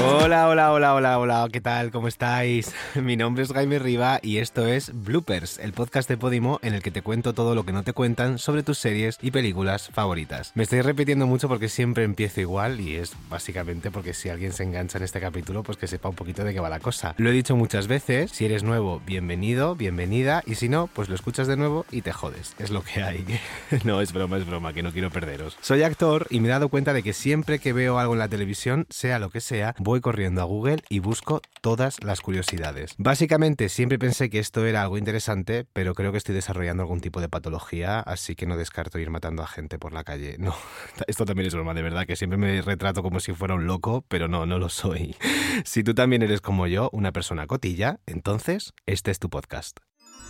Hola, hola, hola, hola, hola, ¿qué tal? ¿Cómo estáis? Mi nombre es Jaime Riva y esto es Bloopers, el podcast de Podimo en el que te cuento todo lo que no te cuentan sobre tus series y películas favoritas. Me estoy repitiendo mucho porque siempre empiezo igual y es básicamente porque si alguien se engancha en este capítulo, pues que sepa un poquito de qué va la cosa. Lo he dicho muchas veces, si eres nuevo, bienvenido, bienvenida y si no, pues lo escuchas de nuevo y te jodes, es lo que hay. no, es broma, es broma, que no quiero perderos. Soy actor y me he dado cuenta de que siempre que veo algo en la televisión, sea lo que sea, voy corriendo a Google y busco todas las curiosidades. Básicamente siempre pensé que esto era algo interesante, pero creo que estoy desarrollando algún tipo de patología, así que no descarto ir matando a gente por la calle. No, esto también es broma, de verdad, que siempre me retrato como si fuera un loco, pero no, no lo soy. Si tú también eres como yo, una persona cotilla, entonces este es tu podcast.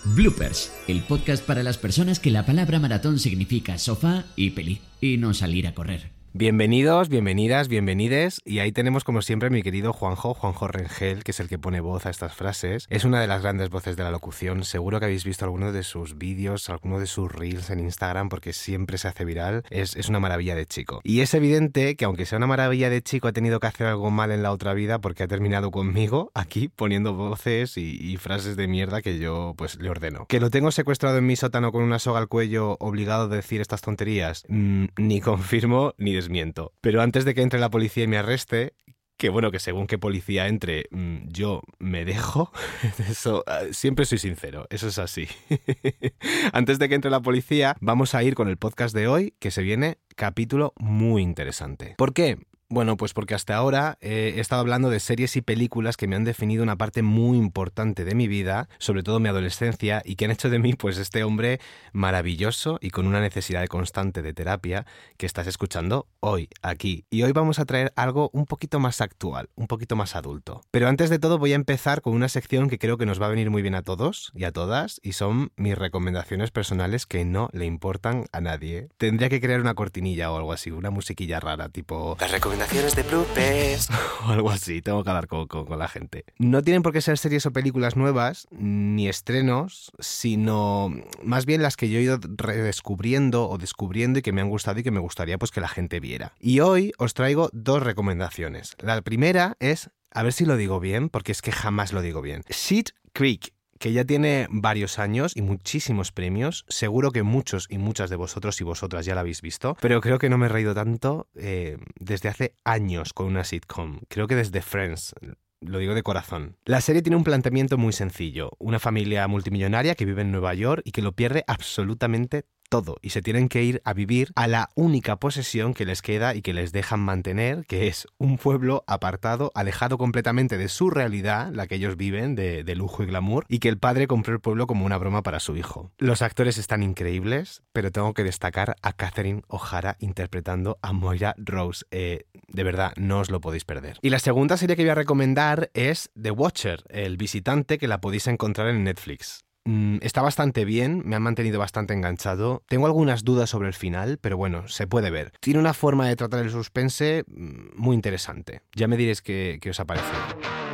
Bloopers, el podcast para las personas que la palabra maratón significa sofá y peli, y no salir a correr. Bienvenidos, bienvenidas, bienvenides. Y ahí tenemos como siempre mi querido Juanjo, Juanjo Rengel, que es el que pone voz a estas frases. Es una de las grandes voces de la locución. Seguro que habéis visto alguno de sus vídeos, alguno de sus reels en Instagram, porque siempre se hace viral. Es, es una maravilla de chico. Y es evidente que aunque sea una maravilla de chico, ha tenido que hacer algo mal en la otra vida porque ha terminado conmigo aquí poniendo voces y, y frases de mierda que yo pues le ordeno. Que lo tengo secuestrado en mi sótano con una soga al cuello, obligado a decir estas tonterías, mm, ni confirmo ni desmiento. Pero antes de que entre la policía y me arreste, que bueno, que según qué policía entre, mm, yo me dejo. Eso, ah, siempre soy sincero, eso es así. Antes de que entre la policía, vamos a ir con el podcast de hoy, que se viene capítulo muy interesante. ¿Por qué? Bueno, pues porque hasta ahora eh, he estado hablando de series y películas que me han definido una parte muy importante de mi vida, sobre todo mi adolescencia, y que han hecho de mí pues este hombre maravilloso y con una necesidad constante de terapia que estás escuchando hoy, aquí. Y hoy vamos a traer algo un poquito más actual, un poquito más adulto. Pero antes de todo voy a empezar con una sección que creo que nos va a venir muy bien a todos y a todas, y son mis recomendaciones personales que no le importan a nadie. Tendría que crear una cortinilla o algo así, una musiquilla rara, tipo... Las de bloopers o algo así, tengo que hablar con, con, con, la gente. No tienen por qué ser series o películas nuevas, ni estrenos, sino más bien las que yo he ido redescubriendo o descubriendo y que me han gustado y que me gustaría pues que la gente viera. Y hoy os traigo dos recomendaciones. La primera es, a ver si lo digo bien, porque es que jamás lo digo bien. Sheet Creek que ya tiene varios años y muchísimos premios. Seguro que muchos y muchas de vosotros y vosotras ya la habéis visto, pero creo que no me he reído tanto eh, desde hace años con una sitcom. Creo que desde Friends. Lo digo de corazón. La serie tiene un planteamiento muy sencillo. Una familia multimillonaria que vive en Nueva York y que lo pierde absolutamente todo y se tienen que ir a vivir a la única posesión que les queda y que les dejan mantener, que es un pueblo apartado, alejado completamente de su realidad, la que ellos viven, de, lujo y glamour, y que el padre compró el pueblo como una broma para su hijo. Los actores están increíbles, pero tengo que destacar a Catherine O'Hara interpretando a Moira Rose. Eh, de verdad, no os lo podéis perder. Y la segunda serie que voy a recomendar es The Watcher, el visitante, que la podéis encontrar en Netflix. Mm, está bastante bien, me han mantenido bastante enganchado. Tengo algunas dudas sobre el final, pero bueno, se puede ver. Tiene una forma de tratar el suspense mm, muy interesante. Ya me diréis qué, qué os ha parecido.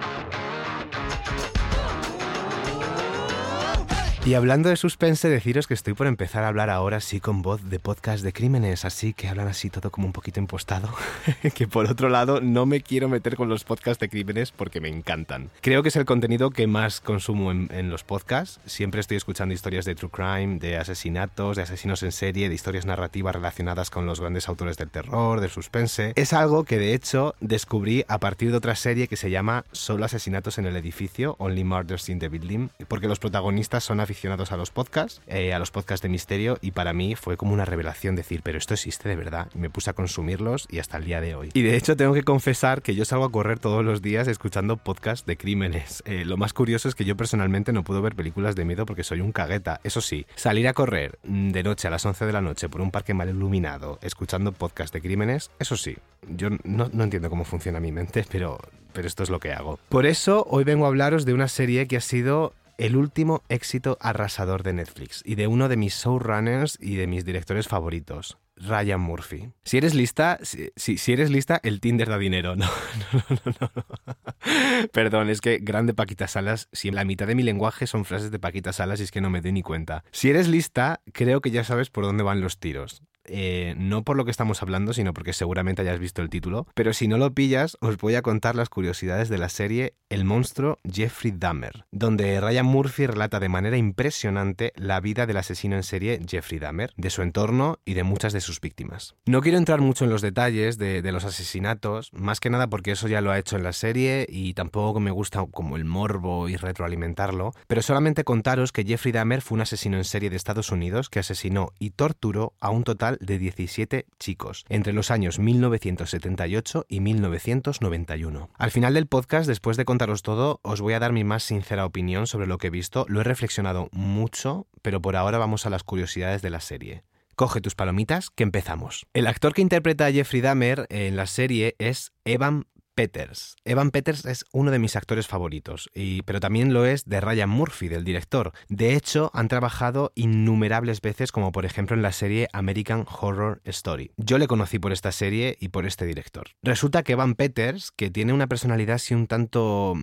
Y hablando de suspense, deciros que estoy por empezar a hablar ahora sí con voz de podcast de crímenes, así que hablan así todo como un poquito impostado. que por otro lado, no me quiero meter con los podcasts de crímenes porque me encantan. Creo que es el contenido que más consumo en, en los podcasts. Siempre estoy escuchando historias de true crime, de asesinatos, de asesinos en serie, de historias narrativas relacionadas con los grandes autores del terror, del suspense. Es algo que de hecho descubrí a partir de otra serie que se llama Solo asesinatos en el edificio, Only Murders in the Building, porque los protagonistas son aficionados a los podcasts, eh, a los podcasts de misterio, y para mí fue como una revelación decir, pero esto existe de verdad. Y me puse a consumirlos y hasta el día de hoy. Y de hecho tengo que confesar que yo salgo a correr todos los días escuchando podcasts de crímenes. Eh, lo más curioso es que yo personalmente no puedo ver películas de miedo porque soy un cagueta. Eso sí, salir a correr de noche a las 11 de la noche por un parque mal iluminado, escuchando podcasts de crímenes, eso sí, yo no, entiendo cómo funciona mi mente, pero esto es lo que hago. Por eso hoy vengo a hablaros de una serie que ha sido el último éxito arrasador de Netflix y de uno de mis showrunners y de mis directores favoritos, Ryan Murphy. Si eres lista, si, si, eres lista, el Tinder da dinero. No, no, no, no, no. Perdón, es que grande Paquita Salas, si la mitad de mi lenguaje son frases de Paquita Salas y es que no me doy ni cuenta. Si eres lista, creo que ya sabes por dónde van los tiros. Eh, no por lo que estamos hablando, sino porque seguramente hayas visto el título, pero si no lo pillas, os voy a contar las curiosidades de la serie El monstruo Jeffrey Dahmer, donde Ryan Murphy relata de manera impresionante la vida del asesino en serie Jeffrey Dahmer, de su entorno y de muchas de sus víctimas. No quiero entrar mucho en los detalles de, de los asesinatos, más que nada porque eso ya lo ha hecho en la serie y tampoco me gusta como el morbo y retroalimentarlo, pero solamente contaros que Jeffrey Dahmer fue un asesino en serie de Estados Unidos que asesinó y torturó a un total de 17 chicos entre los años 1978 y 1991. Al final del podcast, después de contaros todo, os voy a dar mi más sincera opinión sobre lo que he visto. Lo he reflexionado mucho, pero por ahora vamos a las curiosidades de la serie. Coge tus palomitas, que empezamos. El actor que interpreta a Jeffrey Dahmer en la serie es Evan Peters. Evan Peters es uno de mis actores favoritos, pero también lo es de Ryan Murphy, del director. De hecho, han trabajado innumerables veces, como por ejemplo en la serie American Horror Story. Yo le conocí por esta serie y por este director. Resulta que Evan Peters, que tiene una personalidad así un tanto...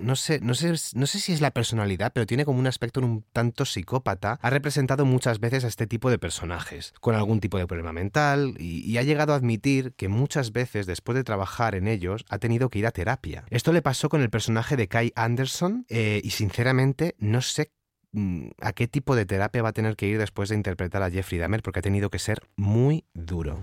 No sé, no sé, no sé si es la personalidad, pero tiene como un aspecto un tanto psicópata, ha representado muchas veces a este tipo de personajes, con algún tipo de problema mental, y, y ha llegado a admitir que muchas veces después de trabajar en ellos, ha tenido que ir a terapia. Esto le pasó con el personaje de Kai Anderson eh, y sinceramente no sé mm, a qué tipo de terapia va a tener que ir después de interpretar a Jeffrey Dahmer porque ha tenido que ser muy duro.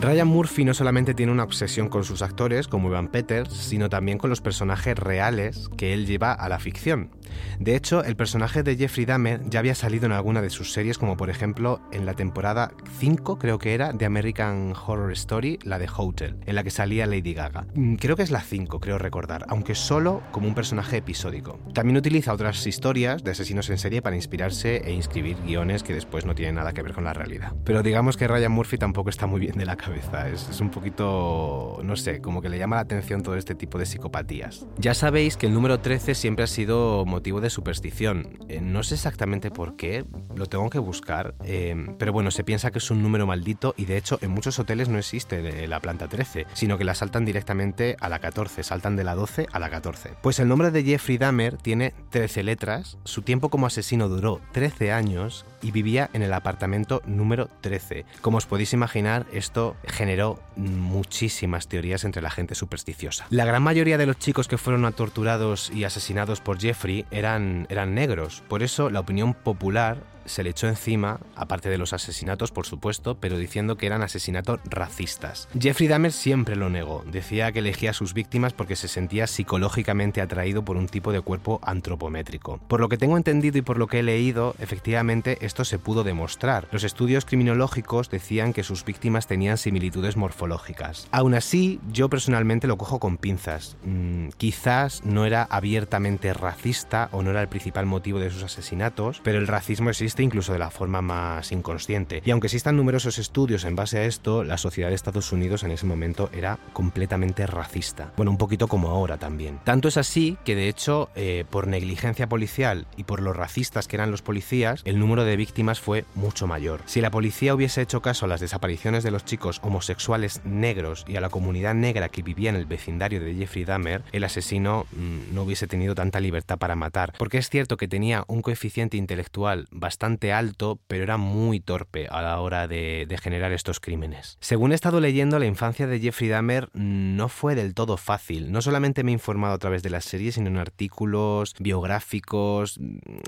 Ryan Murphy no solamente tiene una obsesión con sus actores, como Ivan Peters, sino también con los personajes reales que él lleva a la ficción. De hecho, el personaje de Jeffrey Dahmer ya había salido en alguna de sus series, como por ejemplo en la temporada 5, creo que era, de American Horror Story, la de Hotel, en la que salía Lady Gaga. Mm, creo que es la 5, creo recordar, aunque solo como un personaje episódico. También utiliza otras historias de asesinos en serie para inspirarse e inscribir guiones que después no tienen nada que ver con la realidad. Pero digamos que Ryan Murphy tampoco está muy bien de la cabeza. Es, un poquito, no sé, como que le llama la atención todo este tipo de psicopatías. Ya sabéis que el número 13 siempre ha sido de superstición. Eh, no sé exactamente por qué, lo tengo que buscar, eh, pero bueno, se piensa que es un número maldito y de hecho en muchos hoteles no existe la planta 13, sino que la saltan directamente a la 14, saltan de la 12 a la 14. Pues el nombre de Jeffrey Dahmer tiene 13 letras, su tiempo como asesino duró 13 años y vivía en el apartamento número 13. Como os podéis imaginar, esto generó muchísimas teorías entre la gente supersticiosa. La gran mayoría de los chicos que fueron torturados y asesinados por Jeffrey eran, eran negros, por eso la opinión popular se le echó encima, aparte de los asesinatos, por supuesto, pero diciendo que eran asesinatos racistas. Jeffrey Dahmer siempre lo negó, decía que elegía a sus víctimas porque se sentía psicológicamente atraído por un tipo de cuerpo antropométrico. Por lo que tengo entendido y por lo que he leído, efectivamente esto se pudo demostrar. Los estudios criminológicos decían que sus víctimas tenían similitudes morfológicas. Aún así, yo personalmente lo cojo con pinzas. Mm, quizás no era abiertamente racista o no era el principal motivo de sus asesinatos, pero el racismo incluso de la forma más inconsciente. Y aunque existan numerosos estudios en base a esto, la sociedad de Estados Unidos en ese momento era completamente racista. Bueno, un poquito como ahora también. Tanto es así que de hecho, eh, por negligencia policial y por los racistas que eran los policías, el número de víctimas fue mucho mayor. Si la policía hubiese hecho caso a las desapariciones de los chicos homosexuales negros y a la comunidad negra que vivía en el vecindario de Jeffrey Dahmer, el asesino mmm, no hubiese tenido tanta libertad para matar. Porque es cierto que tenía un coeficiente intelectual bastante alto, pero era muy torpe a la hora de, de, generar estos crímenes. Según he estado leyendo, la infancia de Jeffrey Dahmer no fue del todo fácil. No solamente me he informado a través de las series, sino en artículos biográficos.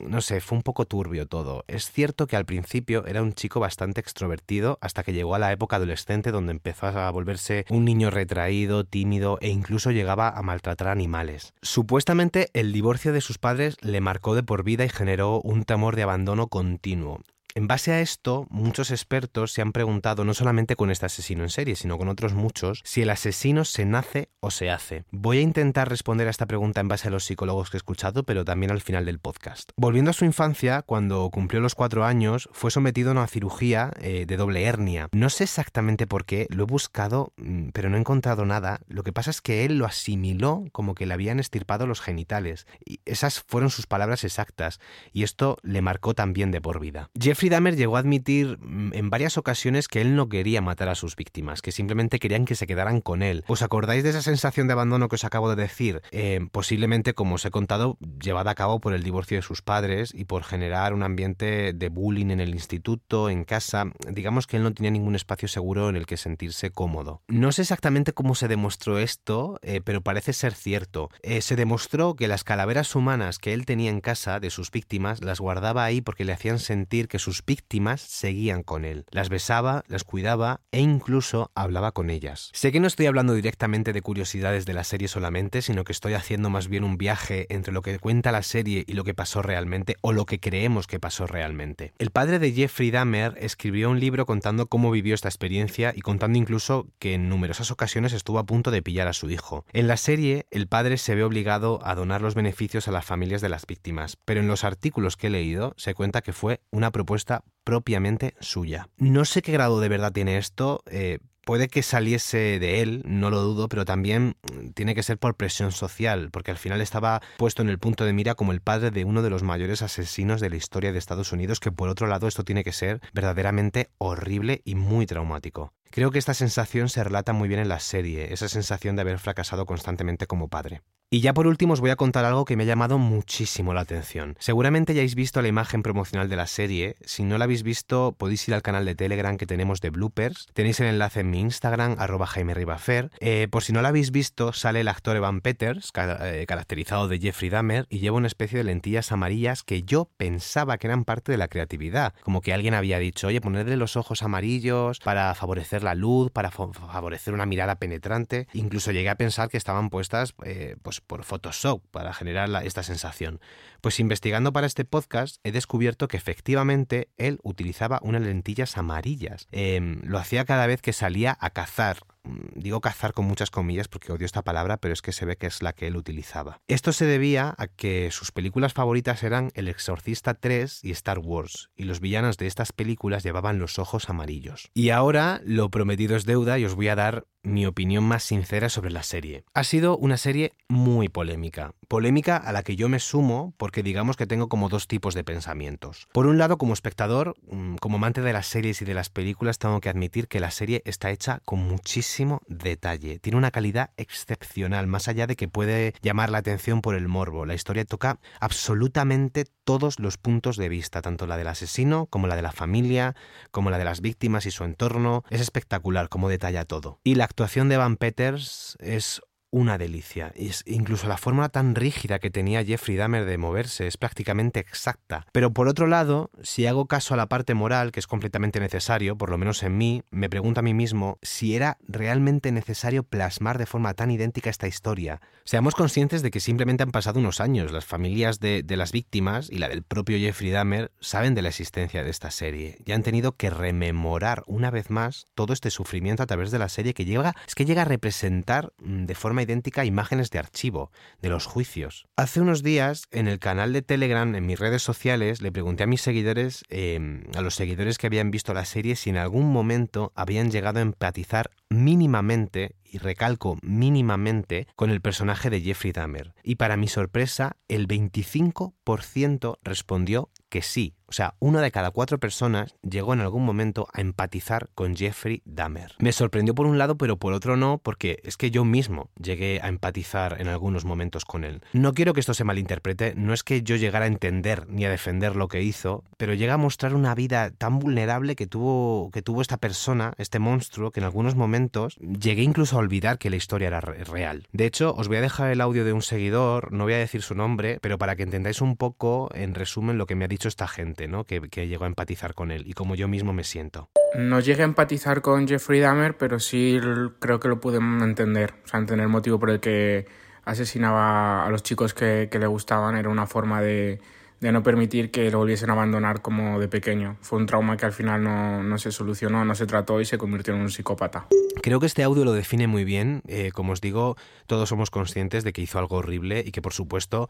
No sé, fue un poco turbio todo. Es cierto que al principio era un chico bastante extrovertido hasta que llegó a la época adolescente donde empezó a volverse un niño retraído, tímido e incluso llegaba a maltratar animales. Supuestamente el divorcio de sus padres le marcó de por vida y generó un temor de abandono continuo. En base a esto, muchos expertos se han preguntado, no solamente con este asesino en serie, sino con otros muchos, si el asesino se nace o se hace. Voy a intentar responder a esta pregunta en base a los psicólogos que he escuchado, pero también al final del podcast. Volviendo a su infancia, cuando cumplió los cuatro años, fue sometido a una cirugía eh, de doble hernia. No sé exactamente por qué, lo he buscado, mm, pero no he encontrado nada. Lo que pasa es que él lo asimiló como que le habían estirpado los genitales. Y esas fueron sus palabras exactas, y esto le marcó también de por vida. Jeffrey Dahmer llegó a admitir mm, en varias ocasiones que él no quería matar a sus víctimas, que simplemente querían que se quedaran con él. ¿Os acordáis de esa sensación de abandono que os acabo de decir? Eh, posiblemente, como os he contado, llevada a cabo por el divorcio de sus padres y por generar un ambiente de bullying en el instituto, en casa. Digamos que él no tenía ningún espacio seguro en el que sentirse cómodo. No sé exactamente cómo se demostró esto, eh, pero parece ser cierto. Eh, se demostró que las calaveras humanas que él tenía en casa de sus víctimas las guardaba ahí porque le hacían sentir que sus víctimas seguían con él. Las besaba, las cuidaba e incluso hablaba con ellas. Sé que no estoy hablando directamente de curiosidades de la serie solamente, sino que estoy haciendo más bien un viaje entre lo que cuenta la serie y lo que pasó realmente o lo que creemos que pasó realmente. El padre de Jeffrey Dahmer escribió un libro contando cómo vivió esta experiencia y contando incluso que en numerosas ocasiones estuvo a punto de pillar a su hijo. En la serie, el padre se ve obligado a donar los beneficios a las familias de las víctimas, pero en los artículos que he leído se cuenta que fue una propuesta propiamente suya. No sé qué grado de verdad tiene esto, eh, puede que saliese de él, no lo dudo, pero también tiene que ser por presión social, porque al final estaba puesto en el punto de mira como el padre de uno de los mayores asesinos de la historia de Estados Unidos, que por otro lado esto tiene que ser verdaderamente horrible y muy traumático. Creo que esta sensación se relata muy bien en la serie, esa sensación de haber fracasado constantemente como padre. Y ya por último os voy a contar algo que me ha llamado muchísimo la atención. Seguramente ya habéis visto la imagen promocional de la serie. Si no la habéis visto, podéis ir al canal de Telegram que tenemos de bloopers. Tenéis el enlace en mi Instagram, arroba Jaime Ribafer. Eh, por si no la habéis visto, sale el actor Evan Peters, eh, caracterizado de Jeffrey Dahmer, y lleva una especie de lentillas amarillas que yo pensaba que eran parte de la creatividad. Como que alguien había dicho, oye, ponerle los ojos amarillos para favorecer la luz, para favorecer una mirada penetrante. Incluso llegué a pensar que estaban puestas, eh, pues por Photoshop para generar esta sensación. Pues investigando para este podcast he descubierto que efectivamente él utilizaba unas lentillas amarillas. Em, lo hacía cada vez que salía a cazar digo cazar con muchas comillas porque odio esta palabra, pero es que se ve que es la que él utilizaba. Esto se debía a que sus películas favoritas eran El Exorcista 3 y Star Wars, y los villanos de estas películas llevaban los ojos amarillos. Y ahora lo prometido es deuda y os voy a dar mi opinión más sincera sobre la serie. Ha sido una serie muy polémica. Polémica a la que yo me sumo porque digamos que tengo como dos tipos de pensamientos. Por un lado, como espectador, mm, como amante de las series y de las películas, tengo que admitir que la serie está hecha con muchísimo detalle. Tiene una calidad excepcional, más allá de que puede llamar la atención por el morbo. La historia toca absolutamente todos los puntos de vista, tanto la del asesino como la de la familia, como la de las víctimas y su entorno. Es espectacular cómo detalla todo. Y la actuación de Van Peters es una delicia. Es incluso la fórmula tan rígida que tenía Jeffrey Dahmer de moverse es prácticamente exacta. Pero por otro lado, si hago caso a la parte moral, que es completamente necesario, por lo menos en mí, me pregunto a mí mismo si era realmente necesario plasmar de forma tan idéntica esta historia. Seamos conscientes de que simplemente han pasado unos años. Las familias de, las víctimas y la del propio Jeffrey Dahmer saben de la existencia de esta serie y han tenido que rememorar una vez más todo este sufrimiento a través de la serie que llega, es que llega a representar mm, de forma idéntica imágenes de archivo, de los juicios. Hace unos días, en el canal de Telegram, en mis redes sociales, le pregunté a mis seguidores, em, a los seguidores que habían visto la serie, si en algún momento habían llegado a empatizar mínimamente, y recalco mínimamente, con el personaje de Jeffrey Dahmer. Y para mi sorpresa, el 25% respondió que sí, o sea, una de cada cuatro personas llegó en algún momento a empatizar con Jeffrey Dahmer. Me sorprendió por un lado, pero por otro no, porque es que yo mismo llegué a empatizar en algunos momentos con él. No quiero que esto se malinterprete, no es que yo llegara a entender ni a defender lo que hizo, pero llega a mostrar una vida tan vulnerable que tuvo, que tuvo esta persona, este monstruo, que en algunos momentos llegué incluso a olvidar que la historia era real. De hecho, os voy a dejar el audio de un seguidor, no voy a decir su nombre, pero para que entendáis un poco, en resumen, lo que me ha dicho esta gente, ¿no? Que, llegó a empatizar con él y como yo mismo me siento. No llegué a empatizar con Jeffrey Dahmer, pero sí creo que lo pude entender. O sea, entender el motivo por el que asesinaba a los chicos que le gustaban. Era una forma de, de, no permitir que lo volviesen a abandonar como de pequeño. Fue un trauma que al final no, no, se solucionó, no se trató y se convirtió en un psicópata. Creo que este audio lo define muy bien. Eh, como os digo, todos somos conscientes de que hizo algo horrible y que por supuesto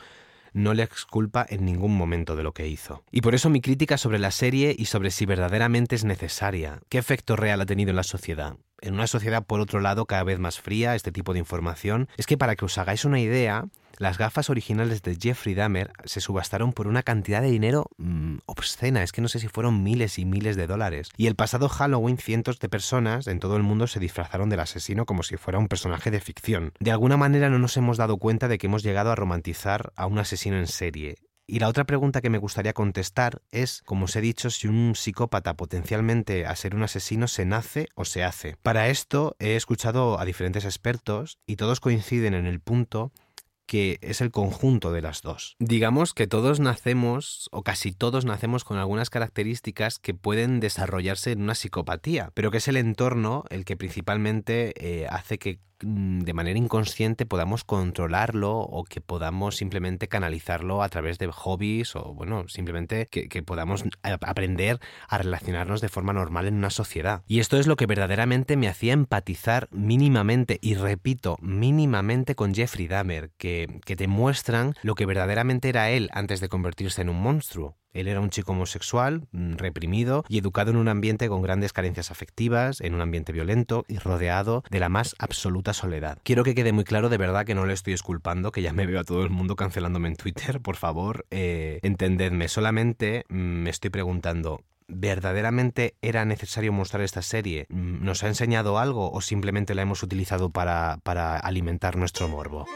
no le exculpa en ningún momento de lo que hizo. Y por eso mi crítica sobre la serie y sobre si verdaderamente es necesaria, qué efecto real ha tenido en la sociedad. En una sociedad, por otro lado, cada vez más fría, este tipo de información, es que para que os hagáis una idea, las gafas originales de Jeffrey Dahmer se subastaron por una cantidad de dinero mm, obscena, es que no sé si fueron miles y miles de dólares. Y el pasado Halloween cientos de personas en todo el mundo se disfrazaron del asesino como si fuera un personaje de ficción. De alguna manera no nos hemos dado cuenta de que hemos llegado a romantizar a un asesino en serie y la otra pregunta que me gustaría contestar es, como os he dicho, si un psicópata potencialmente a ser un asesino se nace o se hace. Para esto he escuchado a diferentes expertos y todos coinciden en el punto que es el conjunto de las dos. Digamos que todos nacemos, o casi todos nacemos con algunas características que pueden desarrollarse en una psicopatía, pero que es el entorno el que principalmente eh, hace que de manera inconsciente podamos controlarlo o que podamos simplemente canalizarlo a través de hobbies o bueno, simplemente que, podamos aprender a relacionarnos de forma normal en una sociedad. Y esto es lo que verdaderamente me hacía empatizar mínimamente, y repito, mínimamente con Jeffrey Dahmer, que, que te muestran lo que verdaderamente era él antes de convertirse en un monstruo. Él era un chico homosexual, mm, reprimido y educado en un ambiente con grandes carencias afectivas, en un ambiente violento y rodeado de la más absoluta soledad. Quiero que quede muy claro de verdad que no le estoy esculpando, que ya me veo a todo el mundo cancelándome en Twitter, por favor, eh, entendedme, solamente mm, me estoy preguntando, ¿verdaderamente era necesario mostrar esta serie? Mm, ¿Nos ha enseñado algo o simplemente la hemos utilizado para, para alimentar nuestro morbo?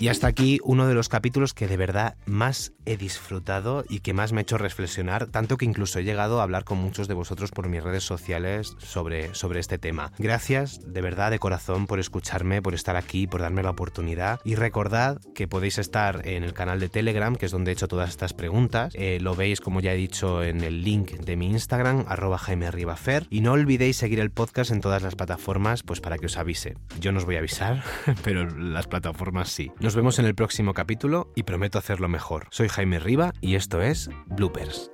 Y hasta aquí uno de los capítulos que de verdad más he disfrutado y que más me ha hecho reflexionar, tanto que incluso he llegado a hablar con muchos de vosotros por mis redes sociales sobre, sobre este tema. Gracias de verdad de corazón por escucharme, por estar aquí, por darme la oportunidad y recordad que podéis estar en el canal de Telegram, que es donde he hecho todas estas preguntas. Eh, lo veis, como ya he dicho, en el link de mi Instagram, arroba Jaime Ribafer. Y no olvidéis seguir el podcast en todas las plataformas, pues para que os avise. Yo no os voy a avisar, pero las plataformas sí. Nos vemos en el próximo capítulo y prometo hacerlo mejor. Soy Jaime Riva y esto es Bloopers.